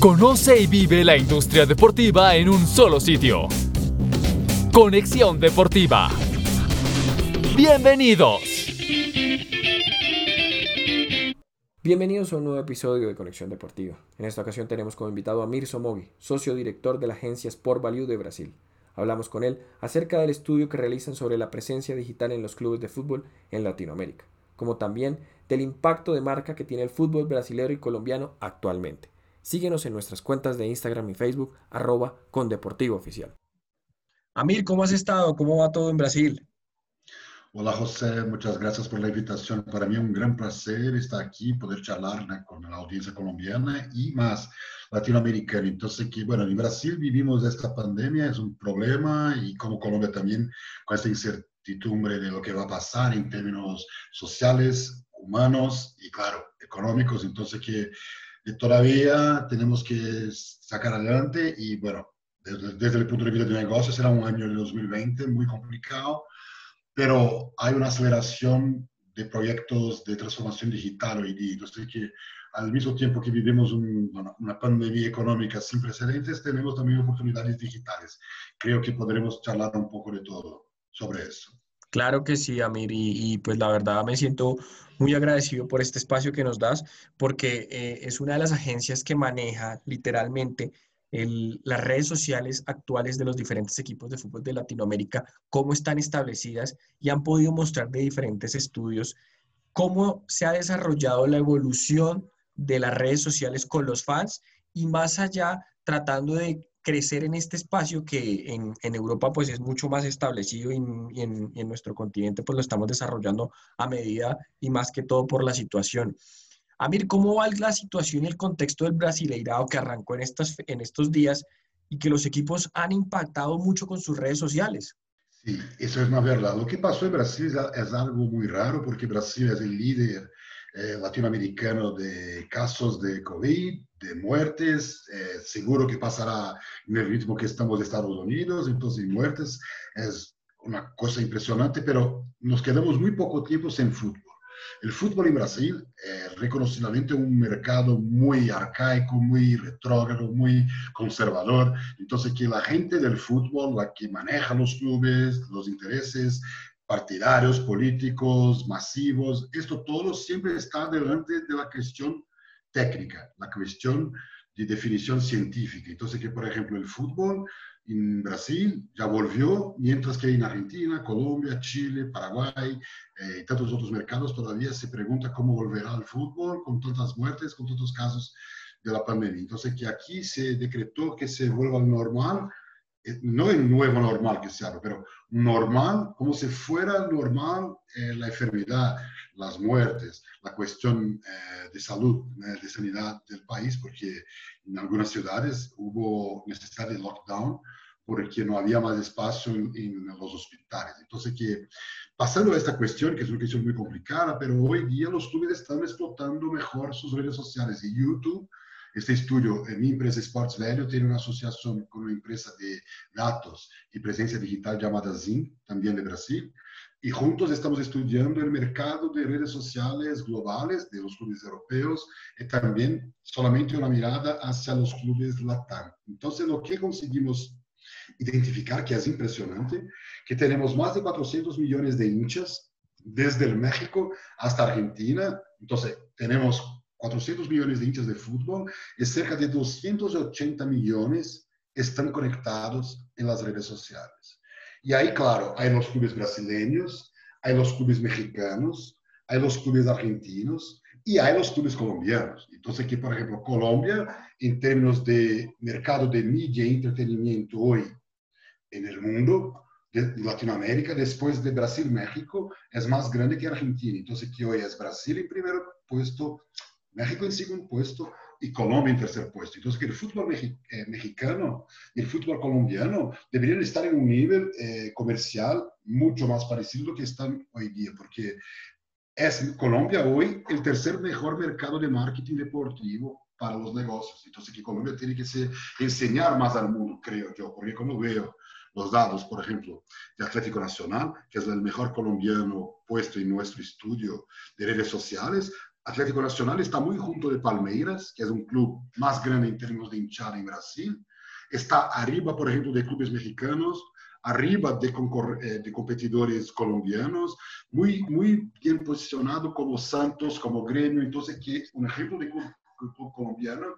Conoce y vive la industria deportiva en un solo sitio. Conexión Deportiva. Bienvenidos. Bienvenidos a un nuevo episodio de Conexión Deportiva. En esta ocasión tenemos como invitado a Mir Somogi, socio director de la agencia Sport Value de Brasil. Hablamos con él acerca del estudio que realizan sobre la presencia digital en los clubes de fútbol en Latinoamérica, como también del impacto de marca que tiene el fútbol brasileño y colombiano actualmente. Síguenos en nuestras cuentas de Instagram y Facebook, arroba con Deportivo Oficial. Amir, ¿cómo has estado? ¿Cómo va todo en Brasil? Hola José, muchas gracias por la invitación. Para mí es un gran placer estar aquí, poder charlar con la audiencia colombiana y más latinoamericana. Entonces, que bueno, en Brasil vivimos esta pandemia, es un problema y como Colombia también con esta incertidumbre de lo que va a pasar en términos sociales, humanos y claro, económicos. Entonces, que todavía tenemos que sacar adelante y bueno, desde, el punto de vista de negocio será un año de 2020 muy complicado, pero hay una aceleración de proyectos de transformación digital hoy día. Entonces, que al mismo tiempo que vivimos una pandemia económica sin precedentes, tenemos también oportunidades digitales. Creo que podremos charlar un poco de todo sobre eso. Claro que sí, Amir, y, pues la verdad me siento muy agradecido por este espacio que nos das, porque eh, es una de las agencias que maneja literalmente las redes sociales actuales de los diferentes equipos de fútbol de Latinoamérica, cómo están establecidas y han podido mostrar de diferentes estudios cómo se ha desarrollado la evolución de las redes sociales con los fans y más allá tratando de crecer en este espacio que en, en, Europa pues es mucho más establecido y, en, en, nuestro continente pues lo estamos desarrollando a medida y más que todo por la situación. Amir, ¿cómo va la situación y el contexto del Brasileirado que arrancó en, estas, en estos días y que los equipos han impactado mucho con sus redes sociales? Sí, eso es una verdad. Lo que pasó en Brasil es algo muy raro porque Brasil es el líder eh, latinoamericano de casos de COVID, de muertes, eh, seguro que pasará en el ritmo que estamos de Estados Unidos, entonces muertes es una cosa impresionante, pero nos quedamos muy poco tiempo sin fútbol. El fútbol en Brasil es reconocidamente un mercado muy arcaico, muy retrógrado, muy conservador. Entonces, que la gente del fútbol, la que maneja los clubes, los intereses partidarios, políticos, masivos, esto todo siempre está delante de la cuestión técnica, la cuestión de definición científica. Entonces, que por ejemplo el fútbol en Brasil ya volvió, mientras que en Argentina, Colombia, Chile, Paraguay eh, y tantos otros mercados todavía se pregunta cómo volverá el fútbol con tantas muertes, con tantos casos de la pandemia. Entonces, que aquí se decretó que se vuelva al normal no el nuevo normal que se habla, pero normal, como si fuera normal eh, la enfermedad, las muertes, la cuestión eh, de salud, de sanidad del país, porque en algunas ciudades hubo necesidad de lockdown porque no había más espacio en, en, los hospitales. Entonces, que pasando a esta cuestión, que es una cuestión muy complicada, pero hoy día los clubes están explotando mejor sus redes sociales y YouTube este estudio, mi empresa Sports Value tiene una asociación con una empresa de datos y presencia digital llamada Zing, también de Brasil, y juntos estamos estudiando el mercado de redes sociales globales de los clubes europeos y también solamente una mirada hacia los clubes LATAM. Entonces, lo que conseguimos identificar, que es impresionante, que tenemos más de 400 millones de hinchas desde el México hasta Argentina. Entonces, tenemos 400 millones de hinchas de fútbol y cerca de 280 millones están conectados en las redes sociales. Y ahí, claro, hay los clubes brasileños, hay los clubes mexicanos, hay los clubes argentinos y hay los clubes colombianos. Entonces, aquí, por ejemplo, Colombia, en términos de mercado de media y entretenimiento hoy en el mundo, de Latinoamérica, después de Brasil, México, es más grande que Argentina. Entonces, que hoy es Brasil en primer puesto, México en segundo puesto y Colombia en tercer puesto. Entonces, que el fútbol eh, mexicano y el fútbol colombiano deberían estar en un nivel eh, comercial mucho más parecido a lo que están hoy día, porque es Colombia hoy el tercer mejor mercado de marketing deportivo para los negocios. Entonces, que Colombia tiene que ser, enseñar más al mundo, creo yo, porque cuando veo los datos, por ejemplo, de Atlético Nacional, que es el mejor colombiano puesto en nuestro estudio de redes sociales, Atlético Nacional está muy junto de Palmeiras, que es un club más grande en términos de hinchada en Brasil. Está arriba, por ejemplo, de clubes mexicanos, arriba de, eh, de, competidores colombianos, muy, muy bien posicionado como Santos, como Gremio, entonces que un ejemplo de club, colombiano,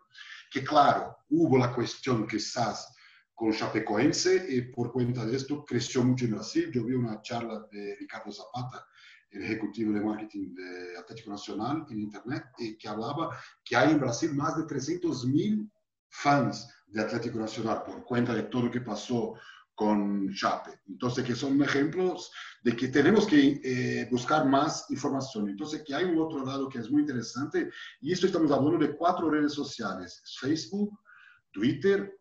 que claro, hubo la cuestión quizás con Chapecoense y por cuenta de esto creció mucho en Brasil. Yo vi una charla de Ricardo Zapata, el ejecutivo de marketing de Atlético Nacional en Internet, y que hablaba que hay en Brasil más de 300 mil fans de Atlético Nacional por cuenta de todo lo que pasó con Chape. Entonces, que son ejemplos de que tenemos que eh, buscar más información. Entonces, que hay un otro lado que es muy interesante, y esto estamos hablando de cuatro redes sociales, Facebook, Twitter,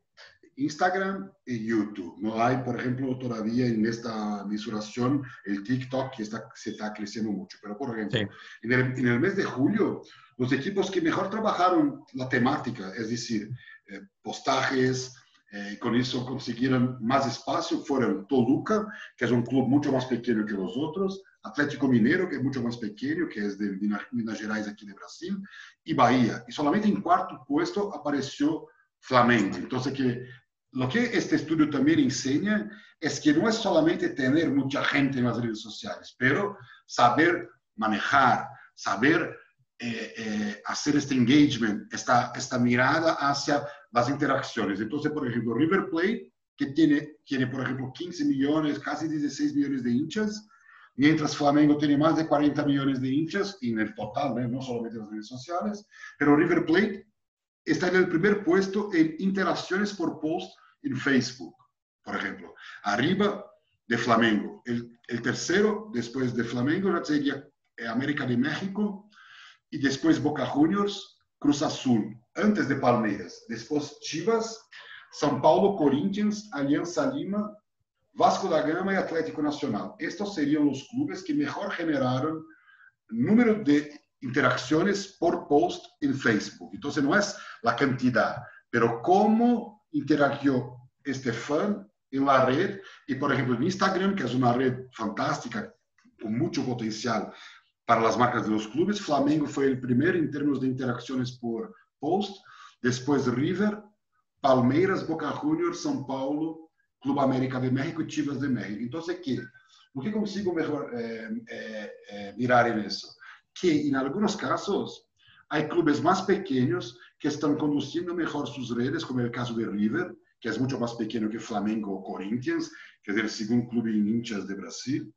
Instagram y YouTube. No hay, por ejemplo, todavía en esta misuración el TikTok que está, se está creciendo mucho. Pero, por ejemplo, en, el, en, el, mes de julio, los equipos que mejor trabajaron la temática, es decir, eh, postajes, eh, con eso consiguieron más espacio, fueron Toluca, que es un club mucho más pequeño que los otros, Atlético Mineiro, que es mucho más pequeño, que es de Minas Gerais aquí de Brasil, y Bahía. Y solamente en cuarto puesto apareció Flamengo. Entonces, que lo que este estudio también enseña es que no es solamente tener mucha gente en las redes sociales, pero saber manejar, saber eh, eh, hacer este engagement, esta, esta mirada hacia las interacciones. Entonces, por ejemplo, River Plate, que tiene, tiene, por ejemplo, 15 millones, casi 16 millones de hinchas, mientras Flamengo tiene más de 40 millones de hinchas en el total, ¿eh? no solamente en las redes sociales, pero River Plate está en el primer puesto en interacciones por post en Facebook, por ejemplo, arriba de Flamengo. El, tercero, después de Flamengo, sería América de México y después Boca Juniors, Cruz Azul, antes de Palmeiras. Después Chivas, São Paulo, Corinthians, Alianza Lima, Vasco da Gama y Atlético Nacional. Estos serían los clubes que mejor generaron número de interacciones por post en Facebook. Entonces no es la cantidad, pero cómo interagió este fan en la red y por ejemplo en Instagram, que es una red fantástica con mucho potencial para las marcas de los clubes. Flamengo fue el primero en términos de interacciones por post, después River, Palmeiras, Boca Juniors, São Paulo, Club América de México y Chivas de México. Entonces, ¿qué? Lo que consigo mejor eh, eh, eh, mirar en eso, que en algunos casos hay clubes más pequeños que están conduciendo mejor sus redes, como el caso de River, que es mucho más pequeño que Flamengo o Corinthians, que es el segundo club en hinchas de Brasil,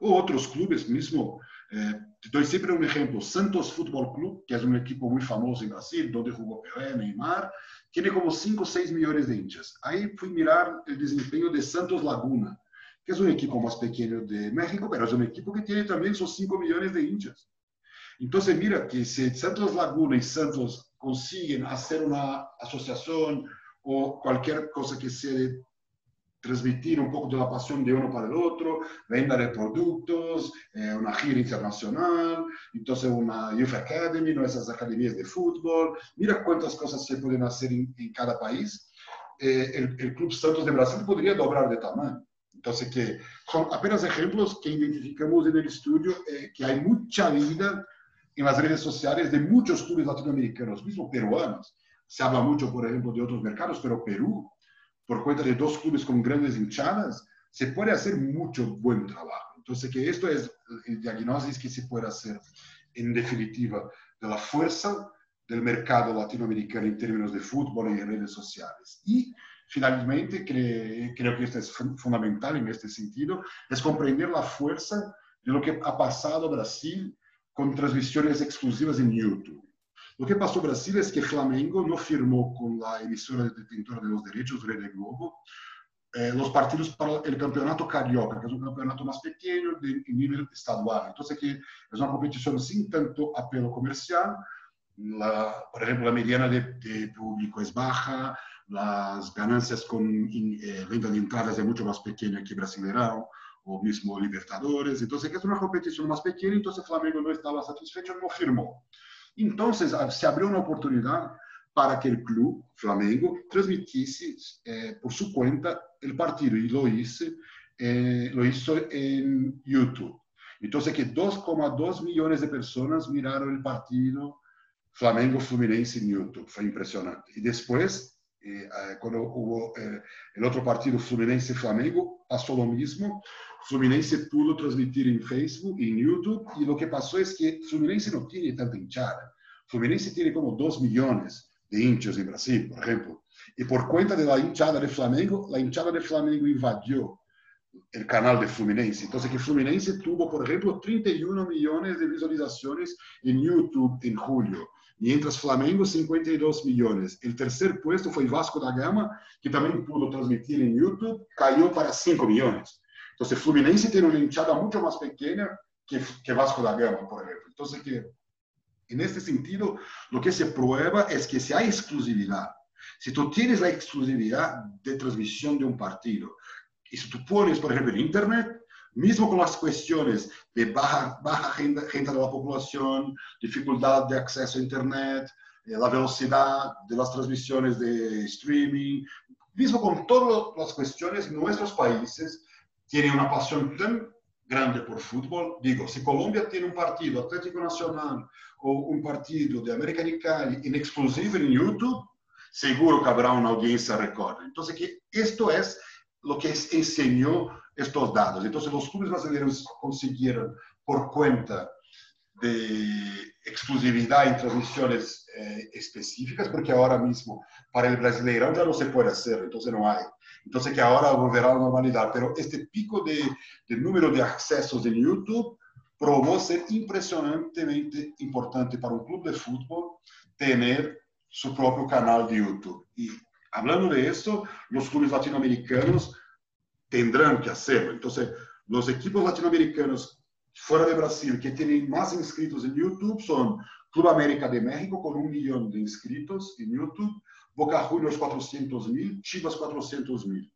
o otros clubes mismo eh, te doy siempre un ejemplo. Santos Fútbol Club, que es un equipo muy famoso en Brasil, donde jugó Pelé, Neymar, tiene como 5 o 6 millones de hinchas. Ahí fui mirar el desempeño de Santos Laguna, que es un equipo más pequeño de México, pero es un equipo que tiene también esos 5 millones de hinchas. Entonces, mira que si Santos Laguna y Santos consiguen hacer una asociación o cualquier cosa que sea de transmitir un poco de la pasión de uno para el otro, venta de productos, eh, una gira internacional, entonces una Youth Academy, nuestras academias de fútbol. Mira cuántas cosas se pueden hacer en, cada país. Eh, el, el, Club Santos de Brasil podría doblar de tamaño. Entonces, que son apenas ejemplos que identificamos en el estudio, eh, que hay mucha vida en las redes sociales de muchos clubes latinoamericanos, mismo peruanos. Se habla mucho, por ejemplo, de otros mercados, pero Perú por cuenta de dos clubes con grandes hinchadas, se puede hacer mucho buen trabajo. Entonces, que esto es el diagnóstico que se puede hacer en definitiva de la fuerza del mercado latinoamericano en términos de fútbol y redes sociales. Y finalmente, creo que esto es fundamental en este sentido, es comprender la fuerza de lo que ha pasado Brasil con transmisiones exclusivas en YouTube. Lo que pasó en Brasil es que Flamengo no firmó con la emisora detentora de los derechos, Rede Globo, eh, los partidos para el campeonato carioca, que es un campeonato más pequeño de, nivel estadual. Entonces, que es una competición sin tanto apelo comercial. La, por ejemplo, la mediana de, de, público es baja, las ganancias con eh, venta de entradas es mucho más pequeña que Brasileirão o mismo Libertadores. Entonces, que es una competición más pequeña, entonces Flamengo no estaba satisfecho, no firmó. Entonces, se abrió una oportunidad para que el club Flamengo transmitiese eh, por su cuenta el partido y lo hizo, eh, lo hizo en YouTube. Entonces que 2,2 millones de personas miraron el partido Flamengo-Fluminense en YouTube. Fue impresionante. Y después, eh, eh, cuando hubo eh, el otro partido Fluminense-Flamengo, pasó lo mismo. Fluminense pudo transmitir en Facebook, en YouTube, y lo que pasó es que Fluminense no tiene tanta hinchada. Fluminense tiene como 2 millones de hinchas en Brasil, por ejemplo. Y por cuenta de la hinchada de Flamengo, la hinchada de Flamengo invadió el canal de Fluminense. Entonces, que Fluminense tuvo, por ejemplo, 31 millones de visualizaciones en YouTube en julio, mientras Flamengo 52 millones. El tercer puesto fue Vasco da Gama, que también pudo transmitir en YouTube, cayó para 5 millones. Entonces, Fluminense tiene una hinchada mucho más pequeña que, que Vasco da Gama, por ejemplo. Entonces, que en este sentido, lo que se prueba es que si hay exclusividad, si tú tienes la exclusividad de transmisión de un partido, y si tú pones, por ejemplo, en Internet, mismo con las cuestiones de baja, baja gente, de la población, dificultad de acceso a Internet, eh, la velocidad de las transmisiones de streaming, mismo con todas las cuestiones, nuestros países tienen una pasión tan grande por fútbol. Digo, si Colombia tiene un partido Atlético Nacional o un partido de América Cali en exclusivo en YouTube, seguro que habrá una audiencia récord. Entonces, que esto es lo que enseñó estos datos. Entonces, los clubes brasileños consiguieron, por cuenta de exclusividad en transmisiones eh, específicas, porque ahora mismo para el brasileiro ya no se puede hacer, entonces no hay. Entonces que ahora volverá a la normalidad, pero este pico de, de número de accesos en YouTube probó ser impresionantemente importante para un club de fútbol tener su propio canal de YouTube. Y hablando de esto, los clubes latinoamericanos tendrán que hacerlo. Entonces, los equipos latinoamericanos fuera de Brasil que tienen más inscritos en YouTube son Club América de México con un millón de inscritos en YouTube, Boca Juniors 400 mil, Chivas 400 mil.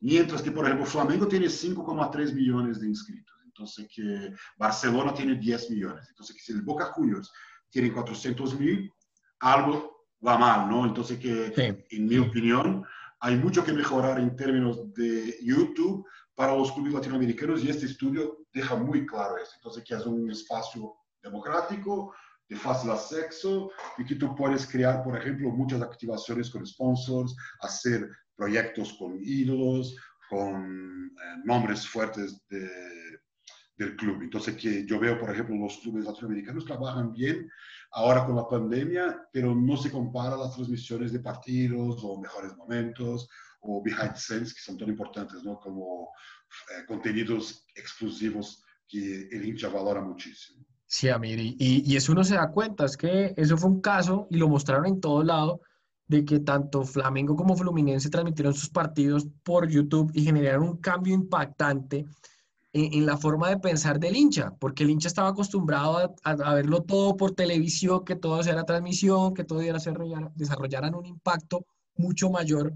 Mientras que, por ejemplo, Flamengo tiene 5,3 millones de inscritos. Entonces, que Barcelona tiene 10 millones. Entonces, que si el Boca Juniors tiene 400 mil, algo va mal, ¿no? Entonces, que en mi opinión, hay mucho que mejorar en términos de YouTube para los clubes latinoamericanos y este estudio deja muy claro eso. Entonces, que es un espacio democrático, de fácil acceso y que tú puedes crear, por ejemplo, muchas activaciones con sponsors, hacer proyectos con ídolos, con eh, nombres fuertes de, del club. Entonces, que yo veo, por ejemplo, los clubes latinoamericanos trabajan bien ahora con la pandemia, pero no se compara las transmisiones de partidos o mejores momentos o behind the scenes, que son tan importantes, ¿no? Como eh, contenidos exclusivos que el hincha valora muchísimo. Sí, Amir, y, y eso uno se da cuenta, es que eso fue un caso y lo mostraron en todo lado de que tanto Flamengo como Fluminense transmitieron sus partidos por YouTube y generaron un cambio impactante en, la forma de pensar del hincha, porque el hincha estaba acostumbrado a, verlo todo por televisión, que todo era transmisión, que todo era desarrollar, un impacto mucho mayor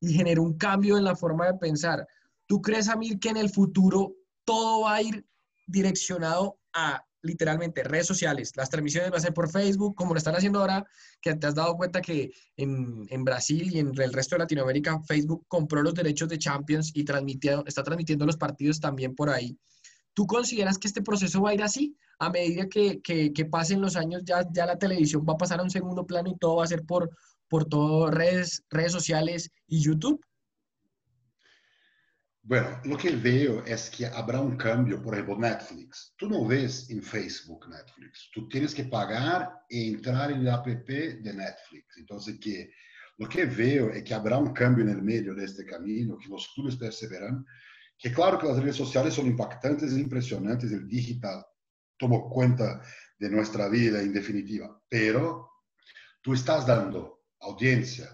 y generó un cambio en la forma de pensar. ¿Tú crees, Amir, que en el futuro todo va a ir direccionado a literalmente redes sociales. Las transmisiones van a ser por Facebook, como lo están haciendo ahora, que te has dado cuenta que en, en, Brasil y en el resto de Latinoamérica, Facebook compró los derechos de Champions y está transmitiendo los partidos también por ahí. ¿Tú consideras que este proceso va a ir así? A medida que, que, que pasen los años, ya, ya la televisión va a pasar a un segundo plano y todo va a ser por, por todo redes, redes sociales y YouTube. Bueno, lo que veo es que habrá un cambio, por ejemplo, Netflix. Tú no ves en Facebook Netflix. Tú tienes que pagar e entrar en el app de Netflix. Entonces, que lo que veo es que habrá un cambio en el medio de este camino, que los clubes perseveran, que claro que las redes sociales son impactantes e impresionantes, el digital tomó cuenta de nuestra vida en definitiva, pero tú estás dando audiencia,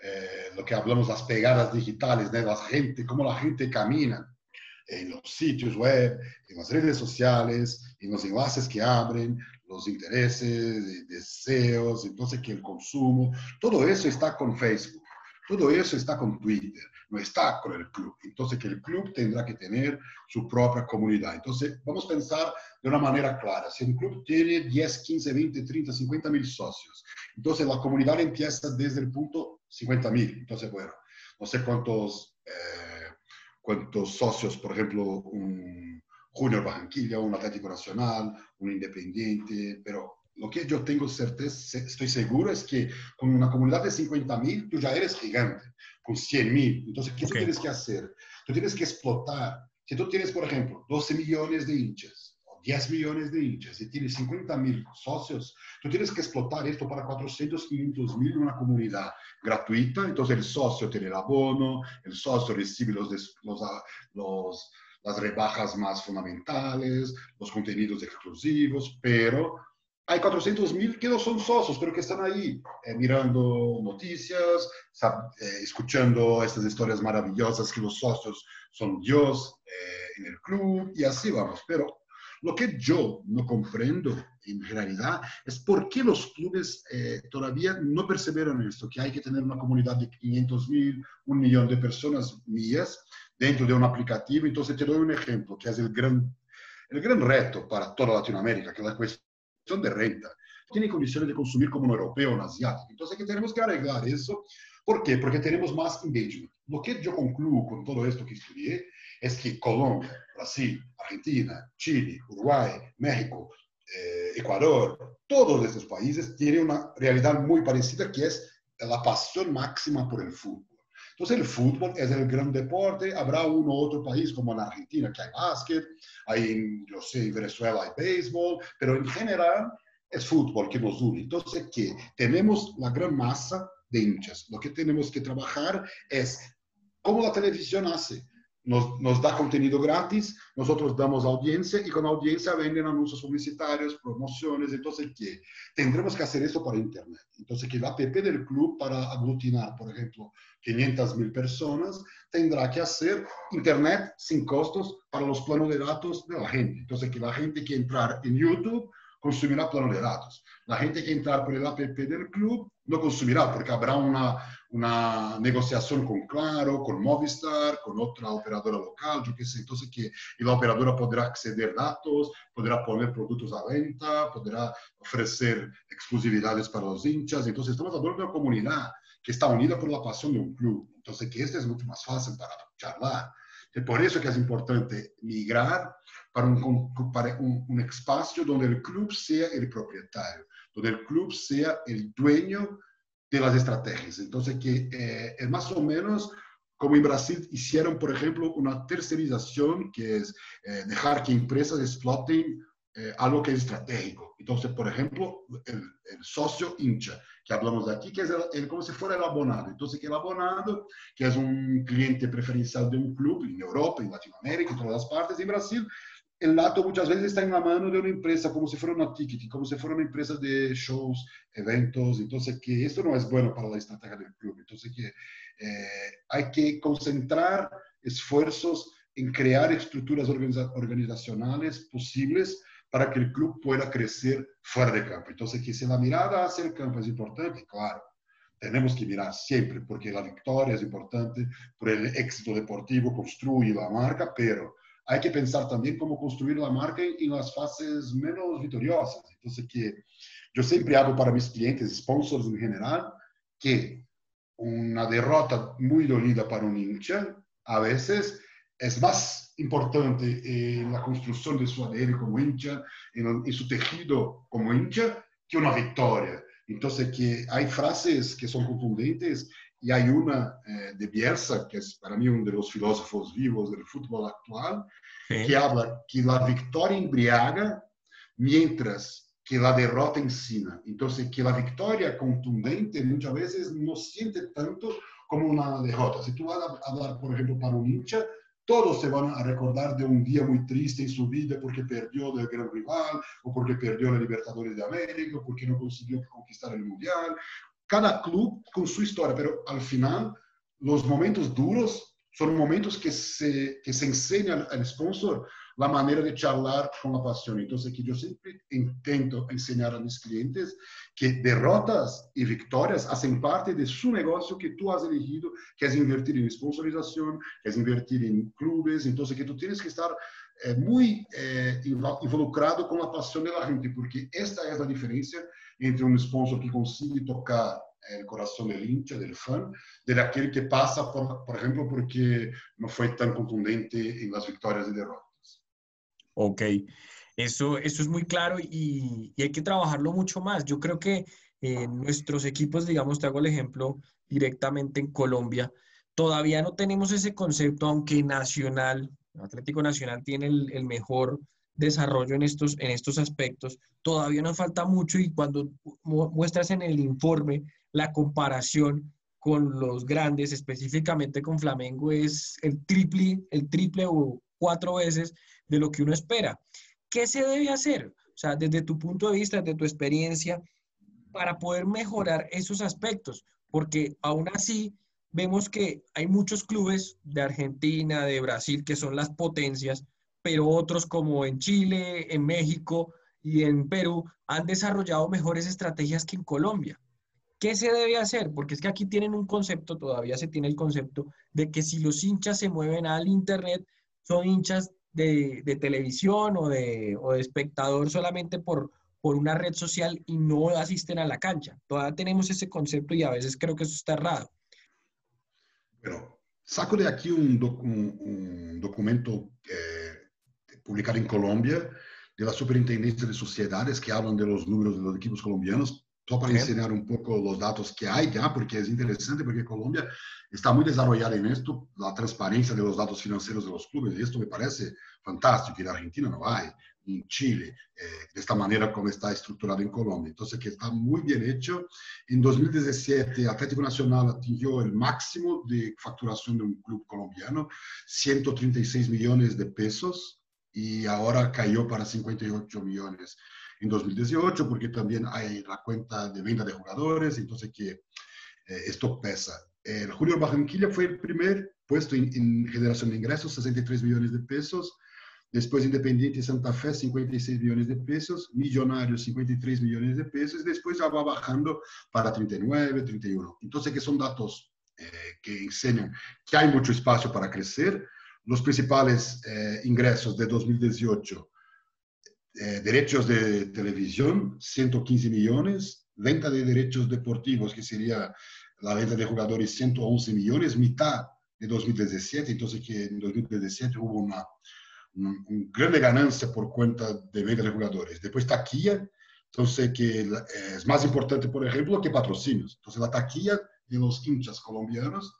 eh, lo que hablamos, las pegadas digitales, de la gente, cómo la gente camina en los sitios web, en las redes sociales, en los enlaces que abren, los intereses, deseos, entonces que el consumo, todo eso está con Facebook, todo eso está con Twitter, no está con el club. Entonces que el club tendrá que tener su propia comunidad. Entonces vamos a pensar de una manera clara, si un club tiene 10, 15, 20, 30, 50 mil socios, entonces la comunidad empieza desde el punto 50 mil. Entonces, bueno, no sé cuántos, eh, cuántos socios, por ejemplo, un Junior Barranquilla, un Atlético Nacional, un Independiente, pero lo que yo tengo certeza, estoy seguro es que con una comunidad de 50 mil, tú ya eres gigante, con 100 mil. Entonces, ¿qué tú tienes que hacer? Tú tienes que explotar. Si tú tienes, por ejemplo, 12 millones de hinchas, 10 millones de hinchas, y tienes 50 mil socios, tú tienes que explotar esto para 400, 500 mil una comunidad gratuita. Entonces, el socio tiene el abono, el socio recibe los, los, los las rebajas más fundamentales, los contenidos exclusivos, pero hay 400 mil que no son socios, pero que están ahí eh, mirando noticias, eh, escuchando estas historias maravillosas que los socios son Dios eh, en el club y así vamos. Pero lo que yo no comprendo en realidad es por qué los clubes todavía no en esto, que hay que tener una comunidad de 500 mil, un millón de personas mías dentro de un aplicativo. Entonces te doy un ejemplo, que es el gran, el gran reto para toda Latinoamérica, que es la cuestión de renta. Tiene condiciones de consumir como un europeo un asiático. Entonces, que tenemos que arreglar eso. ¿Por qué? Porque tenemos más engagement. Lo que yo concluyo con todo esto que estudié es que Colombia, Brasil, Argentina, Chile, Uruguay, México, eh, Ecuador, todos estos países tienen una realidad muy parecida que es la pasión máxima por el fútbol. Entonces el fútbol es el gran deporte, habrá uno u otro país como en Argentina que hay básquet, hay, yo sé, en Venezuela hay béisbol, pero en general es fútbol que nos une. Entonces, que tenemos la gran masa de hinchas. Lo que tenemos que trabajar es cómo la televisión hace nos, nos, da contenido gratis, nosotros damos audiencia y con audiencia venden anuncios publicitarios, promociones, entonces que tendremos que hacer eso para Internet. Entonces que la app del club para aglutinar, por ejemplo, 500 mil personas, tendrá que hacer Internet sin costos para los planos de datos de la gente. Entonces que la gente que entrar en YouTube consumirá plano de datos. La gente que entrar por el app del club no consumirá porque habrá una, una negociación con Claro, con Movistar, con otra operadora local, yo qué sé. Entonces que la operadora podrá acceder datos, podrá poner productos a venta, podrá ofrecer exclusividades para los hinchas. Entonces estamos hablando de una comunidad que está unida por la pasión de un club. Entonces que este es mucho más fácil para charlar. Es por eso que es importante migrar para un, para un, un espacio donde el club sea el propietario, donde el club sea el dueño de las estrategias. Entonces, que eh, es más o menos como en Brasil hicieron, por ejemplo, una tercerización, que es eh, dejar que empresas exploten eh, algo que es estratégico. Entonces, por ejemplo, el, el, socio hincha, que hablamos aquí, que es el, el, como si fuera el abonado. Entonces, que el abonado, que es un cliente preferencial de un club en Europa, en Latinoamérica, en todas las partes, en Brasil, el dato muchas veces está en la mano de una empresa, como si fuera una ticketing, como si fuera una empresa de shows, eventos. Entonces, que esto no es bueno para la estrategia del club. Entonces, que eh, hay que concentrar esfuerzos en crear estructuras organizacionales posibles para que el club pueda crecer fuera de campo. Entonces, que si la mirada hacia el campo es importante, claro, tenemos que mirar siempre, porque la victoria es importante, por el éxito deportivo construye la marca, pero hay que pensar también cómo construir la marca en las fases menos victoriosas. Entonces, que yo siempre hago para mis clientes, sponsors en general, que una derrota muy dolida para un hincha a veces es más importante en la construcción de su ADN como hincha, en, en su tejido como hincha, que una victoria. Entonces, que hay frases que son contundentes y hay una eh, de Bielsa, que es para mí uno de los filósofos vivos del fútbol actual, sí. que habla que la victoria embriaga mientras que la derrota ensina. Entonces, que la victoria contundente muchas veces no siente tanto como una derrota. Si tú vas a hablar, por ejemplo, para un hincha, todos se van a recordar de un día muy triste en su vida porque perdió del gran rival, o porque perdió la Libertadores de América, o porque no consiguió conquistar el Mundial, cada club con su historia, pero al final los momentos duros son momentos que se, que se enseña al sponsor la manera de charlar con la pasión. Entonces, que yo siempre intento enseñar a mis clientes que derrotas y victorias hacen parte de su negocio que tú has elegido, que es invertir en sponsorización, que es invertir en clubes. Entonces, que tú tienes que estar eh, muy eh, involucrado con la pasión de la gente, porque esta es la diferencia entre un sponsor que consigue tocar el corazón del hincha, del fan, de aquel que pasa, por, por ejemplo, porque no fue tan contundente en las victorias y derrotas. Ok, eso, eso es muy claro y, y hay que trabajarlo mucho más. Yo creo que eh, nuestros equipos, digamos, te hago el ejemplo directamente en Colombia, todavía no tenemos ese concepto, aunque Nacional, Atlético Nacional tiene el, el mejor desarrollo en estos, en estos aspectos, todavía nos falta mucho y cuando muestras en el informe la comparación con los grandes, específicamente con Flamengo, es el triple, el triple o cuatro veces de lo que uno espera. ¿Qué se debe hacer? O sea, desde tu punto de vista, desde tu experiencia, para poder mejorar esos aspectos, porque aún así vemos que hay muchos clubes de Argentina, de Brasil, que son las potencias, pero otros como en Chile, en México y en Perú han desarrollado mejores estrategias que en Colombia. ¿Qué se debe hacer? Porque es que aquí tienen un concepto, todavía se tiene el concepto de que si los hinchas se mueven al Internet, son hinchas de, televisión o de, o de espectador solamente por, por una red social y no asisten a la cancha. Todavía tenemos ese concepto y a veces creo que eso está errado. Pero saco de aquí un, un, documento eh, publicado en Colombia de la Superintendencia de Sociedades que hablan de los números de los equipos colombianos só para ensinar um pouco os dados que há já, porque é interessante, porque Colômbia está muito desarrollada em esto, a transparência dos dados financeiros dos clubes, e isto me parece fantástico, e na Argentina não há, em Chile, eh, desta maneira como está estruturado em Colômbia. Então, que está muito bem hecho. Em 2017, Atlético Nacional atingiu o máximo de facturação de um clube colombiano, 136 milhões de pesos, e agora caiu para 58 milhões en 2018, porque también hay la cuenta de venta de jugadores, entonces que eh, esto pesa. El Julio Barranquilla fue el primer puesto en, generación de ingresos, 63 millones de pesos. Después Independiente Santa Fe, 56 millones de pesos. Millonarios, 53 millones de pesos. Y después ya va bajando para 39, 31. Entonces, que son datos eh, que enseñan que hay mucho espacio para crecer. Los principales eh, ingresos de 2018 eh, derechos de televisión, 115 millones, venta de derechos deportivos, que sería la venta de jugadores, 111 millones, mitad de 2017, entonces que en 2017 hubo una, una, grande ganancia por cuenta de venta de jugadores. Después taquilla, entonces que es más importante, por ejemplo, que patrocinios. Entonces la taquilla de los hinchas colombianos,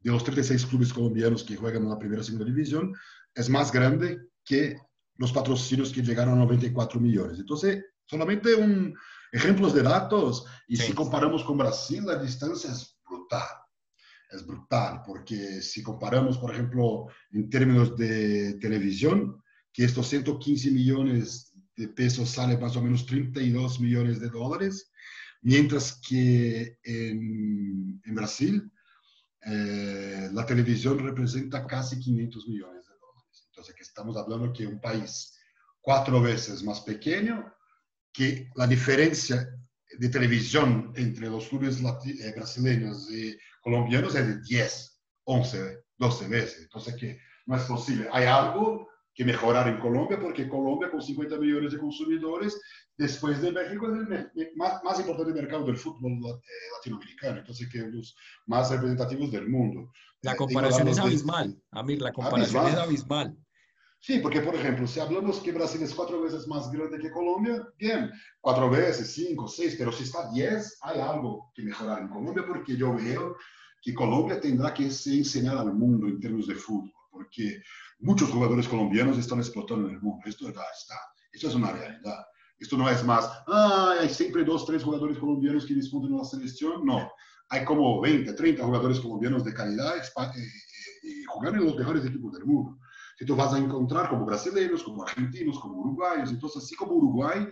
de los 36 clubes colombianos que juegan en la primera y segunda división, es más grande que los patrocinios que llegaron a 94 millones. Entonces, solamente un ejemplos de datos, y sí. si comparamos con Brasil, la distancia es brutal. Es brutal, porque si comparamos, por ejemplo, en términos de televisión, que estos 115 millones de pesos salen más o menos 32 millones de dólares, mientras que en, en Brasil eh, la televisión representa casi 500 millones Entonces, que estamos hablando que un país cuatro veces más pequeño, que la diferencia de televisión entre los clubes eh, brasileños y colombianos es de 10, 11, 12 veces. Entonces, que no es posible. Hay algo que mejorar en Colombia, porque Colombia, con 50 millones de consumidores, después de México, es el más, más importante mercado del fútbol eh, latinoamericano. Entonces, que es los más representativos del mundo. La eh, comparación es abismal, Amir, la comparación abismal. es abismal. Sí, porque, por ejemplo, si hablamos que Brasil es cuatro veces más grande que Colombia, bien, cuatro veces, cinco, seis, pero si está diez, hay algo que mejorar en Colombia porque yo veo que Colombia tendrá que se enseñar al mundo en términos de fútbol, porque muchos jugadores colombianos están explotando en el mundo. Esto ya está, esto es una realidad. Esto no es más, ah, hay siempre dos, tres jugadores colombianos que disputan la selección. No, hay como 20, 30 jugadores colombianos de calidad y eh, eh, jugando en los mejores equipos del mundo que tú vas a encontrar como brasileños, como argentinos, como uruguayos. Entonces, así como Uruguay,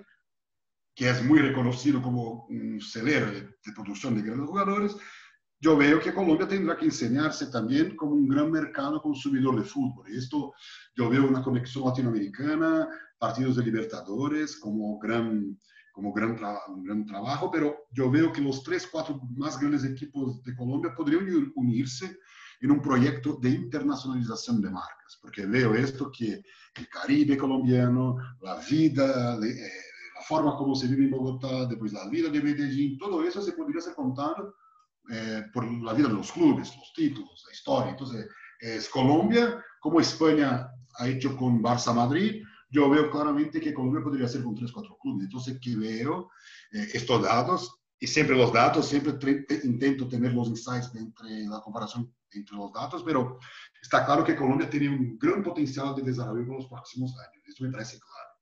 que es muy reconocido como un celero de, de producción de grandes jugadores, yo veo que Colombia tendrá que enseñarse también como un gran mercado consumidor de fútbol. Y esto yo veo una conexión latinoamericana, partidos de Libertadores como gran, como gran, un gran trabajo, pero yo veo que los tres, cuatro más grandes equipos de Colombia podrían unirse en un proyecto de internacionalización de marcas, porque veo esto que el Caribe colombiano, la vida, eh, la forma como se vive en Bogotá, después la vida de Medellín, todo eso se podría ser contado eh, por la vida de los clubes, los títulos, la historia. Entonces, es Colombia, como España ha hecho con Barça Madrid, yo veo claramente que Colombia podría ser con 3, 4 clubes. Entonces, que veo eh, estos datos, y siempre los datos, siempre intento tener los insights entre la comparación entre los datos, pero está claro que Colombia tiene un gran potencial de desarrollo en los próximos años. Eso me parece claro.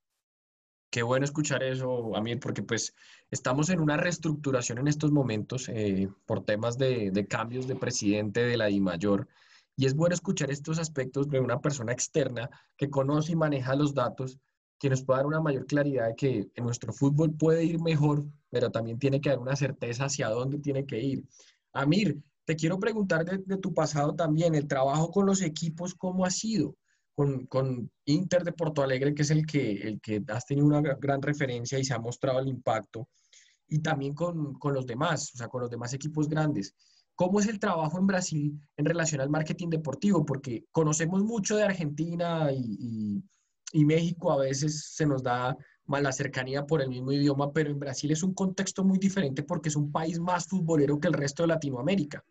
Qué bueno escuchar eso, Amir, porque pues estamos en una reestructuración en estos momentos eh, por temas de, de, cambios de presidente de la mayor Y es bueno escuchar estos aspectos de una persona externa que conoce y maneja los datos, que nos pueda dar una mayor claridad de que en nuestro fútbol puede ir mejor, pero también tiene que dar una certeza hacia dónde tiene que ir. Amir, te quiero preguntar de, de tu pasado también, el trabajo con los equipos, ¿cómo ha sido? con, Inter de Porto Alegre, que es el que, el que has tenido una gran referencia y se ha mostrado el impacto, y también con, los demás, o sea, con los demás equipos grandes. ¿Cómo es el trabajo en Brasil en relación al marketing deportivo? Porque conocemos mucho de Argentina y, y México, a veces se nos da más la cercanía por el mismo idioma, pero en Brasil es un contexto muy diferente porque es un país más futbolero que el resto de Latinoamérica.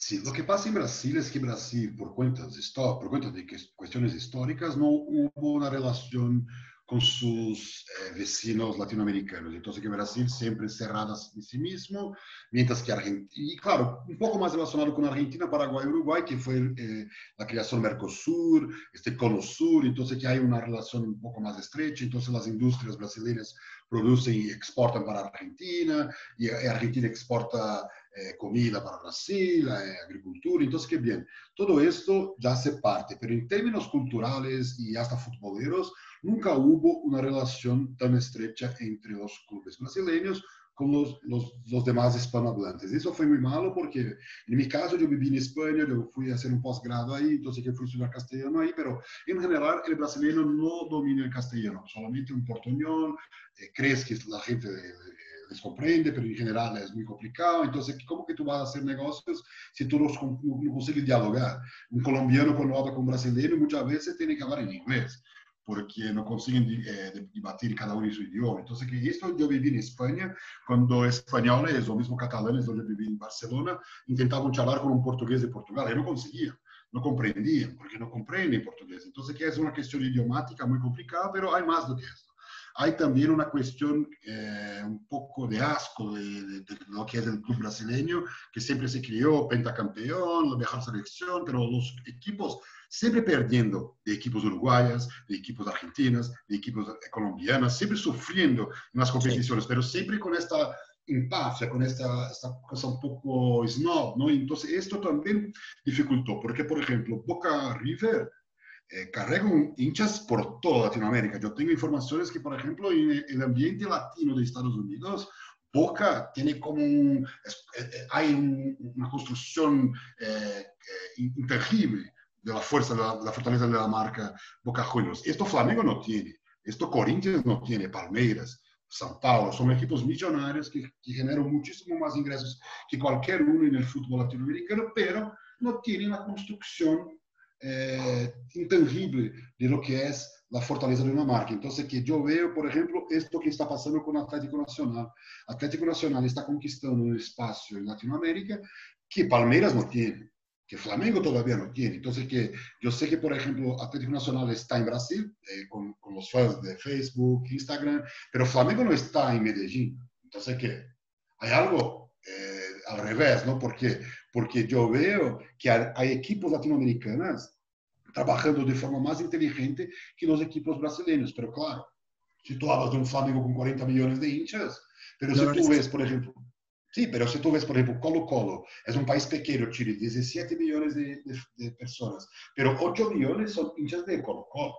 Sí, lo que pasa en Brasil es que Brasil, por cuentas, por cuentas de cuestiones históricas, no hubo una relación con sus eh, vecinos latinoamericanos. Entonces, que Brasil siempre cerrada en sí mismo, mientras que Argentina, y claro, un poco más relacionado con Argentina, Paraguay Uruguay, que fue eh, la creación Mercosur, este Cono Sur, entonces que hay una relación un poco más estrecha, entonces las industrias brasileñas producen y exportan para Argentina, y Argentina exporta eh, comida para Brasil, eh, agricultura, entonces qué bien. Todo esto ya hace parte, pero en términos culturales y hasta futboleros, nunca hubo una relación tan estrecha entre los clubes brasileños con los, los, los, demás hispanohablantes. Eso fue muy malo porque en mi caso yo viví en España, yo fui a hacer un posgrado ahí, entonces que fui a estudiar castellano ahí, pero en general el brasileño no domina el castellano, solamente un portuñol, eh, crees que la gente de, les comprende, pero en general es muy complicado. Entonces, ¿cómo que tú vas a hacer negocios si tú no, no consigues dialogar? Un colombiano cuando habla con un brasileño muchas veces tiene que hablar en inglés porque no consiguen eh, debatir cada uno en su idioma. Entonces, que esto yo viví en España, cuando españoles o mismo catalanes, donde viví en Barcelona, intentaban charlar con un portugués de Portugal, y no conseguían, no comprendían, porque no comprenden portugués. Entonces, que es una cuestión idiomática muy complicada, pero hay más de eso hay también una cuestión eh, un poco de asco de, lo que es el club brasileño, que siempre se crió pentacampeón, la mejor selección, pero los equipos siempre perdiendo de equipos uruguayas, de equipos argentinos, de equipos colombianos, siempre sufriendo en las competiciones, pero siempre con esta impasse, con esta, esta, cosa un poco snob, ¿no? Entonces esto también dificultó, porque por ejemplo Boca River eh, cargan hinchas por toda Latinoamérica. Yo tengo informaciones que, por ejemplo, en el ambiente latino de Estados Unidos, Boca tiene como un, eh, eh, hay una construcción eh, intangible de la fuerza, de la, fortaleza de la marca Boca Juniors. Esto Flamengo no tiene, esto Corinthians no tiene, Palmeiras, São Paulo, son equipos millonarios que, que generan muchísimo más ingresos que cualquier uno en el fútbol latinoamericano, pero no tienen la construcción eh, intangible de lo que es la fortaleza de una marca. Entonces, que yo veo, por ejemplo, esto que está pasando con Atlético Nacional. Atlético Nacional está conquistando un espacio en Latinoamérica que Palmeiras no tiene, que Flamengo todavía no tiene. Entonces, que yo sé que, por ejemplo, Atlético Nacional está en Brasil, eh, con, los fans de Facebook, Instagram, pero Flamengo no está en Medellín. Entonces, que hay algo eh, al revés, ¿no? Porque porque yo veo que hay, equipos latinoamericanos trabajando de forma más inteligente que los equipos brasileños. Pero claro, si tú hablas de un Flamengo con 40 millones de hinchas, pero si tú ves, por ejemplo, sí, pero si tú ves, por ejemplo, Colo Colo, es un país pequeño, Chile, 17 millones de, de personas, pero 8 millones son hinchas de Colo Colo.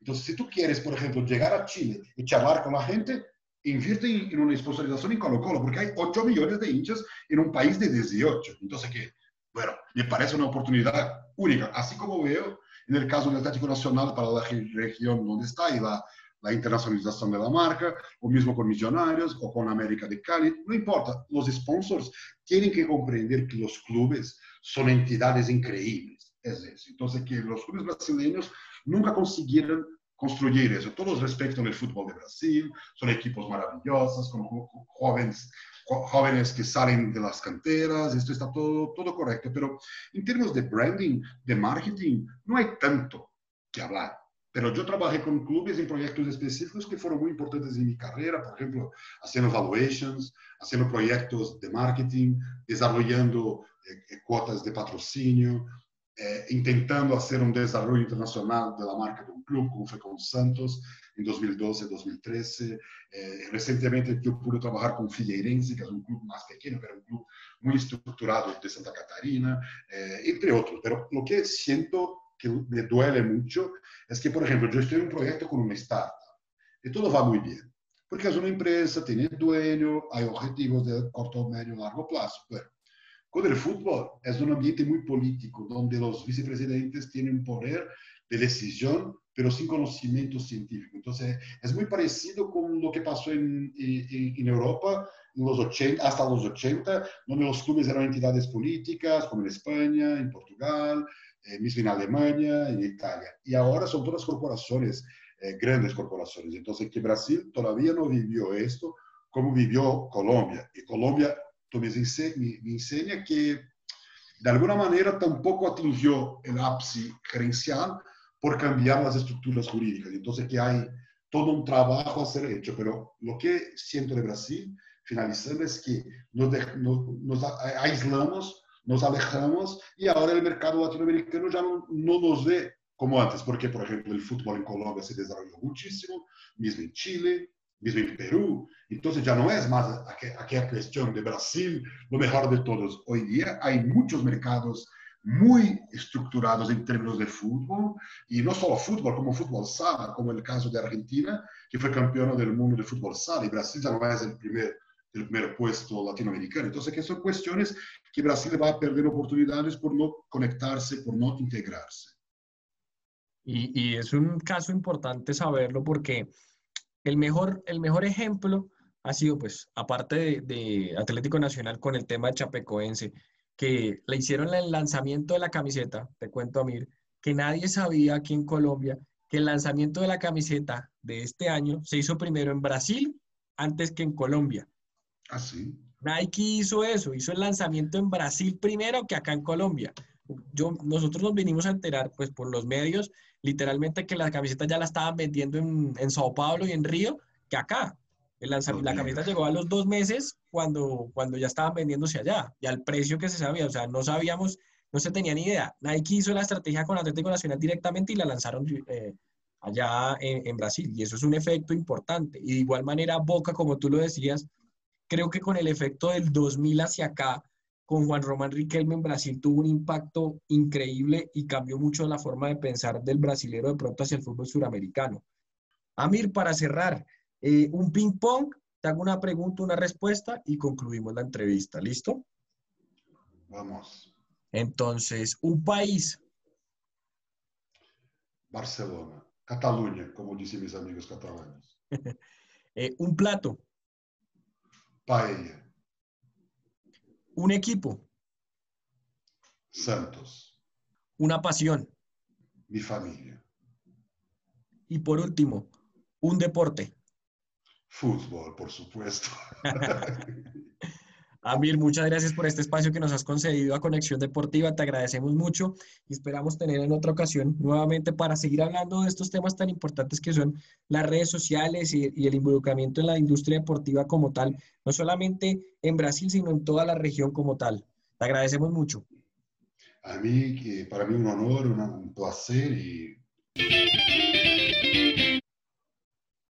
Entonces, si tú quieres, por ejemplo, llegar a Chile y charlar con la gente, invierte en una sponsorización en Colo Colo, porque hay 8 millones de hinchas en un país de 18. Entonces, que, bueno, me parece una oportunidad única, así como veo en el caso del Atlético Nacional para la región donde está y la, la internacionalización de la marca, o mismo con Millonarios o con América de Cali, no importa, los sponsors tienen que comprender que los clubes son entidades increíbles. Es eso. Entonces, que los clubes brasileños nunca consiguieron construir eso. Todos respetan el fútbol de Brasil, son equipos maravillosos, con jóvenes, jóvenes que salen de las canteras, esto está todo, todo correcto, pero en términos de branding, de marketing, no hay tanto que hablar. pero yo trabajé con clubes en proyectos específicos que fueron muy importantes en mi carrera, por ejemplo, haciendo valuations, haciendo proyectos de marketing, desarrollando eh, cuotas de patrocinio, eh, intentando hacer un desarrollo internacional de la marca de un club, como fue con Santos en 2012, 2013. Eh, recientemente yo pude trabajar con Figueirense, que es un club más pequeño, pero un club muy estructurado de Santa Catarina, eh, entre otros. Pero lo que siento que me duele mucho es que, por ejemplo, yo estoy en un proyecto con una startup y todo va muy bien, porque es una empresa, tiene dueño, hay objetivos de corto, medio, largo plazo. Pero con el fútbol es un ambiente muy político, donde los vicepresidentes tienen poder de decisión, pero sin conocimiento científico. Entonces, es muy parecido con lo que pasó en, en, en Europa en los 80, hasta los 80, donde los clubes eran entidades políticas, como en España, en Portugal, eh, mismo en Alemania, en Italia. Y ahora son todas corporaciones, eh, grandes corporaciones. Entonces, que Brasil todavía no vivió esto como vivió Colombia. Y Colombia me, me, me enseña que de alguna manera tampoco atingió el ápice gerencial por cambiar las estructuras jurídicas. Entonces que hay todo un trabajo a ser hecho, pero lo que siento de Brasil, finalizando, es que nos, nos, nos aislamos, nos alejamos y ahora el mercado latinoamericano ya no, no nos ve como antes, porque, por ejemplo, el fútbol en Colombia se desarrolló muchísimo, mismo en Chile, mismo en Perú. Entonces ya no es más aquella cuestión de Brasil, lo mejor de todos. Hoy día hay muchos mercados muy estructurados en términos de fútbol, y no solo fútbol, como fútbol sala, como el caso de Argentina, que fue campeona del mundo de fútbol sala, y Brasil ya no es el primer, el primer puesto latinoamericano. Entonces, que son cuestiones que Brasil va a perder oportunidades por no conectarse, por no integrarse. Y, y es un caso importante saberlo porque el mejor, el mejor ejemplo ha sido, pues, aparte de, Atlético Nacional con el tema de Chapecoense, que le hicieron el lanzamiento de la camiseta, te cuento, Amir, que nadie sabía aquí en Colombia que el lanzamiento de la camiseta de este año se hizo primero en Brasil antes que en Colombia. ¿Ah, sí? Nike hizo eso, hizo el lanzamiento en Brasil primero que acá en Colombia. Yo, nosotros nos vinimos a enterar, pues, por los medios literalmente que la camiseta ya la estaban vendiendo en, en Sao Paulo y en Río, que acá. El la camiseta llegó a los dos meses cuando, cuando ya estaban vendiéndose allá y al precio que se sabía. O sea, no sabíamos, no se tenía ni idea. Nike hizo la estrategia con Atlético Nacional directamente y la lanzaron eh, allá en, en, Brasil. Y eso es un efecto importante. Y de igual manera, Boca, como tú lo decías, creo que con el efecto del 2000 hacia acá, con Juan Román Riquelme en Brasil tuvo un impacto increíble y cambió mucho la forma de pensar del brasilero de pronto hacia el fútbol suramericano. Amir, para cerrar, eh, un ping-pong, te hago una pregunta, una respuesta y concluimos la entrevista. ¿Listo? Vamos. Entonces, un país. Barcelona. Cataluña, como dicen mis amigos catalanes. eh, un plato. Paella. Un equipo. Santos. Una pasión. Mi familia. Y por último, un deporte. Fútbol, por supuesto. Amir, muchas gracias por este espacio que nos has concedido a Conexión Deportiva. Te agradecemos mucho y esperamos tener en otra ocasión nuevamente para seguir hablando de estos temas tan importantes que son las redes sociales y, el involucramiento en la industria deportiva como tal, no solamente en Brasil, sino en toda la región como tal. Te agradecemos mucho. A mí, para mí un honor, un placer y